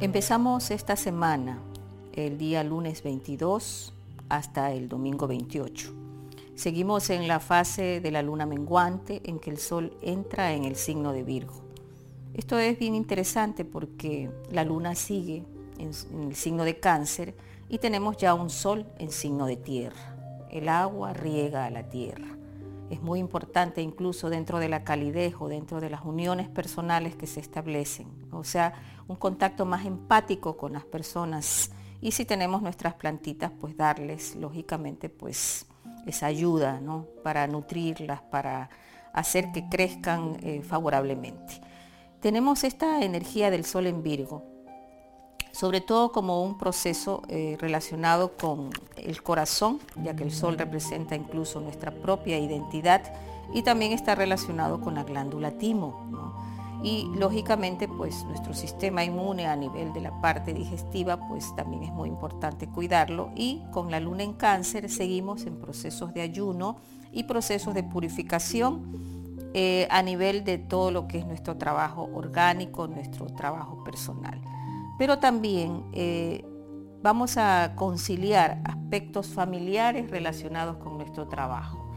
Empezamos esta semana, el día lunes 22 hasta el domingo 28. Seguimos en la fase de la luna menguante en que el sol entra en el signo de Virgo. Esto es bien interesante porque la luna sigue en, el signo de cáncer y tenemos ya un sol en signo de tierra. El agua riega a la tierra. Es muy importante incluso dentro de la calidez o dentro de las uniones personales que se establecen. O sea, un contacto más empático con las personas. Y si tenemos nuestras plantitas, pues darles, lógicamente, pues esa ayuda, ¿no? Para nutrirlas, para hacer que crezcan eh, favorablemente. Tenemos esta energía del sol en Virgo, sobre todo como un proceso eh, relacionado con el corazón, ya que el sol representa incluso nuestra propia identidad y también está relacionado con la glándula timo. Y lógicamente pues nuestro sistema inmune a nivel de la parte digestiva pues también es muy importante cuidarlo y con la luna en cáncer seguimos en procesos de ayuno y procesos de purificación eh, a nivel de todo lo que es nuestro trabajo orgánico, nuestro trabajo personal pero también eh, vamos a conciliar aspectos familiares relacionados con nuestro trabajo.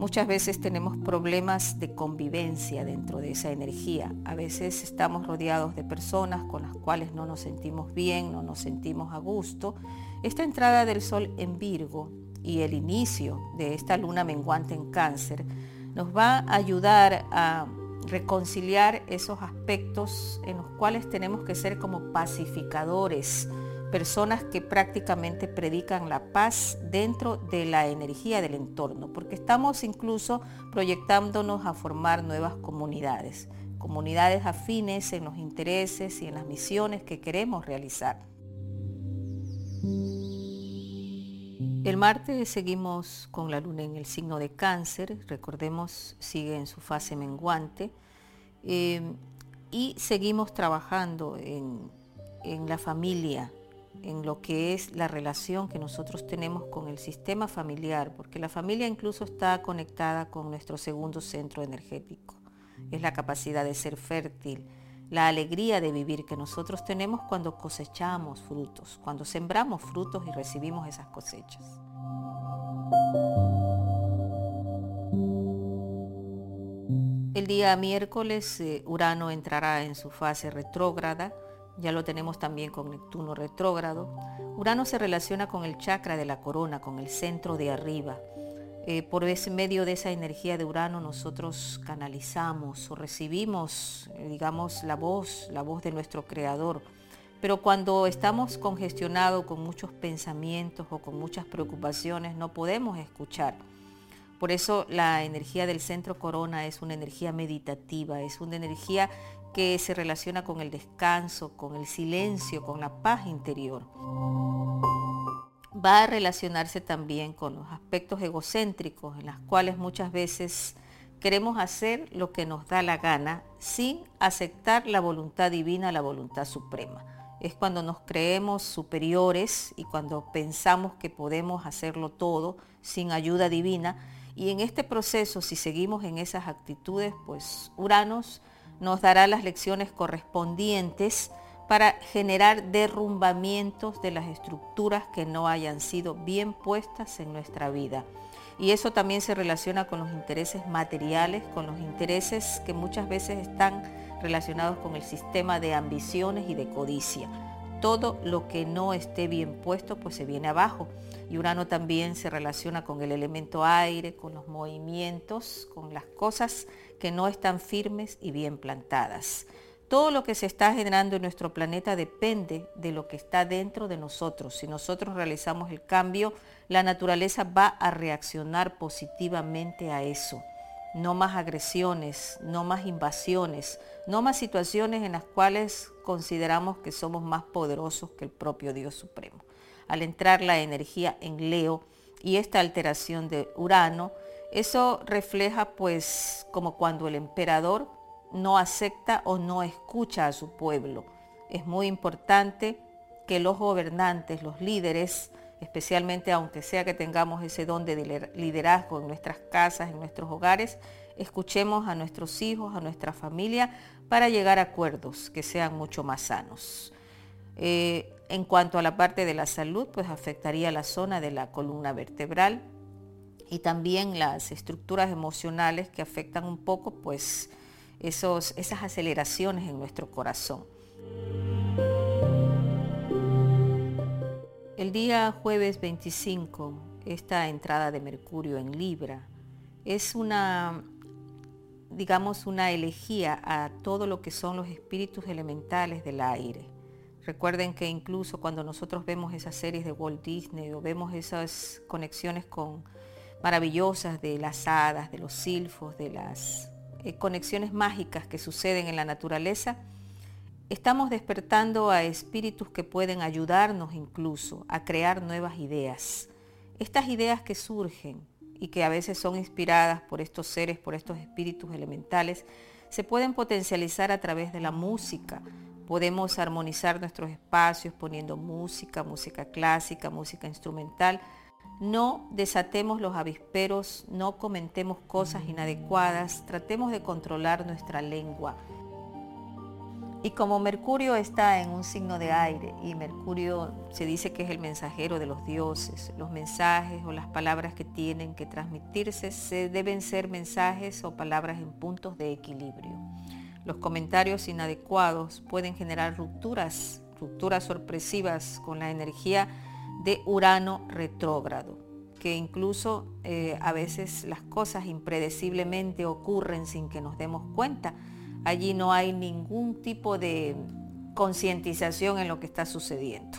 Muchas veces tenemos problemas de convivencia dentro de esa energía. A veces estamos rodeados de personas con las cuales no nos sentimos bien, no nos sentimos a gusto. Esta entrada del sol en Virgo y el inicio de esta luna menguante en cáncer nos va a ayudar a reconciliar esos aspectos en los cuales tenemos que ser como pacificadores, personas que prácticamente predican la paz dentro de la energía del entorno, porque estamos incluso proyectándonos a formar nuevas comunidades, comunidades afines en los intereses y en las misiones que queremos realizar. El martes seguimos con la luna en el signo de cáncer, recordemos, sigue en su fase menguante, em, y seguimos trabajando en, en la familia, en lo que es la relación que nosotros tenemos con el sistema familiar, porque la familia incluso está conectada con nuestro segundo centro energético, es la capacidad de ser fértil, la alegría de vivir que nosotros tenemos cuando cosechamos frutos, cuando sembramos frutos y recibimos esas cosechas. El día miércoles eh, Urano entrará en su fase retrógrada, ya lo tenemos también con Neptuno retrógrado. Urano se relaciona con el chakra de la corona, con el centro de arriba, eh, por ese medio de esa energía de Urano nosotros canalizamos o recibimos, eh, digamos, la voz, la voz de nuestro Creador. Pero cuando estamos congestionados con muchos pensamientos o con muchas preocupaciones, no podemos escuchar. Por eso la energía del centro corona es una energía meditativa, es una energía que se relaciona con el descanso, con el silencio, con la paz interior va a relacionarse también con los aspectos egocéntricos en los cuales muchas veces queremos hacer lo que nos da la gana sin aceptar la voluntad divina, la voluntad suprema. Es cuando nos creemos superiores y cuando pensamos que podemos hacerlo todo sin ayuda divina. Y en este proceso, si seguimos en esas actitudes, pues Uranos nos dará las lecciones correspondientes para generar derrumbamientos de las estructuras que no hayan sido bien puestas en nuestra vida. Y eso también se relaciona con los intereses materiales, con los intereses que muchas veces están relacionados con el sistema de ambiciones y de codicia. Todo lo que no esté bien puesto pues se viene abajo. Y Urano también se relaciona con el elemento aire, con los movimientos, con las cosas que no están firmes y bien plantadas. Todo lo que se está generando en nuestro planeta depende de lo que está dentro de nosotros. Si nosotros realizamos el cambio, la naturaleza va a reaccionar positivamente a eso. No más agresiones, no más invasiones, no más situaciones en las cuales consideramos que somos más poderosos que el propio Dios Supremo. Al entrar la energía en Leo y esta alteración de Urano, eso refleja pues como cuando el emperador no acepta o no escucha a su pueblo. Es muy importante que los gobernantes, los líderes, especialmente aunque sea que tengamos ese don de liderazgo en nuestras casas, en nuestros hogares, escuchemos a nuestros hijos, a nuestra familia, para llegar a acuerdos que sean mucho más sanos. Eh, en cuanto a la parte de la salud, pues afectaría la zona de la columna vertebral y también las estructuras emocionales que afectan un poco pues esos, esas aceleraciones en nuestro corazón. El día jueves 25, esta entrada de Mercurio en Libra es una, digamos, una elegía a todo lo que son los espíritus elementales del aire. Recuerden que incluso cuando nosotros vemos esas series de Walt Disney o vemos esas conexiones con maravillosas de las hadas, de los silfos, de las eh, conexiones mágicas que suceden en la naturaleza, estamos despertando a espíritus que pueden ayudarnos incluso a crear nuevas ideas. Estas ideas que surgen y que a veces son inspiradas por estos seres, por estos espíritus elementales, se pueden potencializar a través de la música. Podemos armonizar nuestros espacios poniendo música, música clásica, música instrumental, no desatemos los avisperos, no comentemos cosas inadecuadas, tratemos de controlar nuestra lengua. Y como Mercurio está en un signo de aire y Mercurio se dice que es el mensajero de los dioses, los mensajes o las palabras que tienen que transmitirse se deben ser mensajes o palabras en puntos de equilibrio. Los comentarios inadecuados pueden generar rupturas, rupturas sorpresivas con la energía de Urano retrógrado, que incluso eh, a veces las cosas impredeciblemente ocurren sin que nos demos cuenta. Allí no hay ningún tipo de concientización en lo que está sucediendo.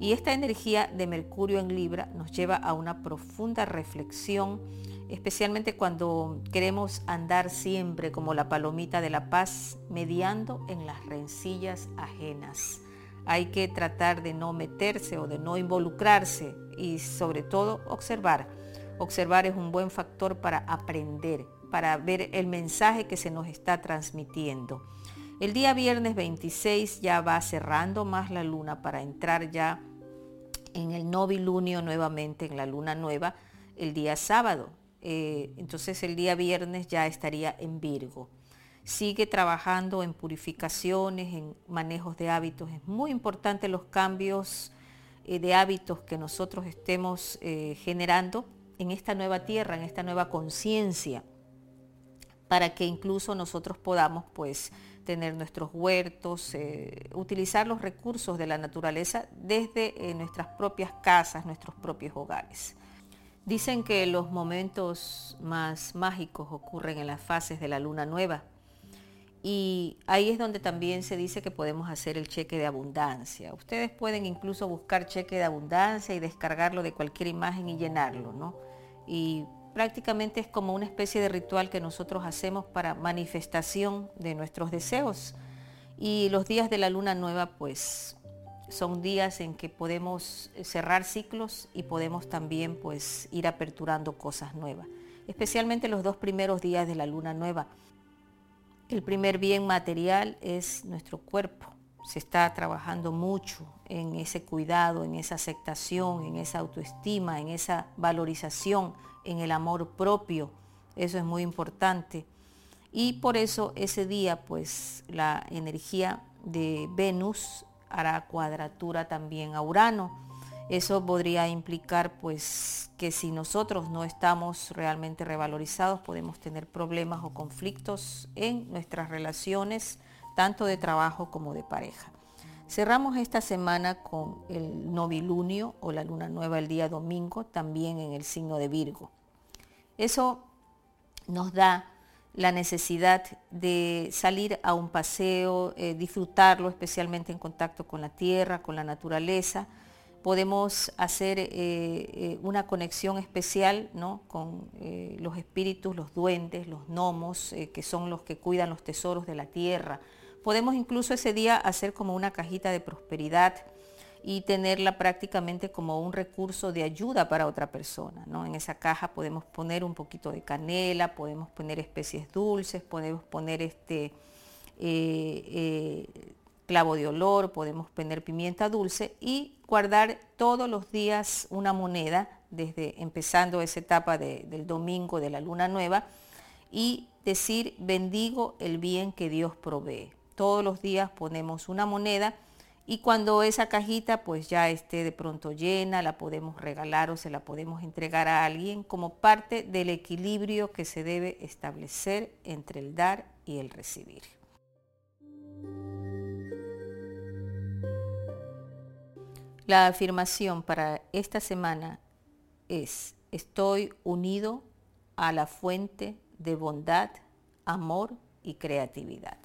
Y esta energía de Mercurio en Libra nos lleva a una profunda reflexión, especialmente cuando queremos andar siempre como la palomita de la paz, mediando en las rencillas ajenas hay que tratar de no meterse o de no involucrarse y sobre todo observar. Observar es un buen factor para aprender, para ver el mensaje que se nos está transmitiendo. El día viernes 26 ya va cerrando más la luna para entrar ya en el novilunio nuevamente, en la luna nueva, el día sábado. Eh, entonces el día viernes ya estaría en Virgo sigue trabajando en purificaciones, en manejos de hábitos. Es muy importante los cambios eh, de hábitos que nosotros estemos eh, generando en esta nueva tierra, en esta nueva conciencia, para que incluso nosotros podamos pues tener nuestros huertos, eh, utilizar los recursos de la naturaleza desde nuestras propias casas, nuestros propios hogares. Dicen que los momentos más mágicos ocurren en las fases de la luna nueva, y ahí es donde también se dice que podemos hacer el cheque de abundancia. Ustedes pueden incluso buscar cheque de abundancia y descargarlo de cualquier imagen y llenarlo, ¿no? Y prácticamente es como una especie de ritual que nosotros hacemos para manifestación de nuestros deseos. Y los días de la luna nueva, pues son días en que podemos cerrar ciclos y podemos también pues ir aperturando cosas nuevas. Especialmente los dos primeros días de la luna nueva el primer bien material es nuestro cuerpo. Se está trabajando mucho en ese cuidado, en esa aceptación, en esa autoestima, en esa valorización, en el amor propio. Eso es muy importante. Y por eso ese día, pues la energía de Venus hará cuadratura también a Urano eso podría implicar pues que si nosotros no estamos realmente revalorizados podemos tener problemas o conflictos en nuestras relaciones, tanto de trabajo como de pareja. Cerramos esta semana con el novilunio o la luna nueva el día domingo, también en el signo de Virgo. Eso nos da la necesidad de salir a un paseo, eh, disfrutarlo especialmente en contacto con la tierra, con la naturaleza, podemos hacer eh, eh, una conexión especial con eh, los espíritus, los duendes, los gnomos, que son los que cuidan los tesoros de la tierra. Podemos incluso ese día hacer como una cajita de prosperidad y tenerla prácticamente como un recurso de ayuda para otra persona. En esa caja podemos poner un poquito de canela, podemos poner especies dulces, podemos poner este, clavo de olor, podemos poner pimienta dulce y guardar todos los días una moneda desde empezando esa etapa del domingo de la luna nueva y decir bendigo el bien que Dios provee. Todos los días ponemos una moneda y cuando esa cajita pues ya esté de pronto llena, la podemos regalar o se la podemos entregar a alguien como parte del equilibrio que se debe establecer entre el dar y el recibir. La afirmación para esta semana es, estoy unido a la fuente de bondad, amor y creatividad.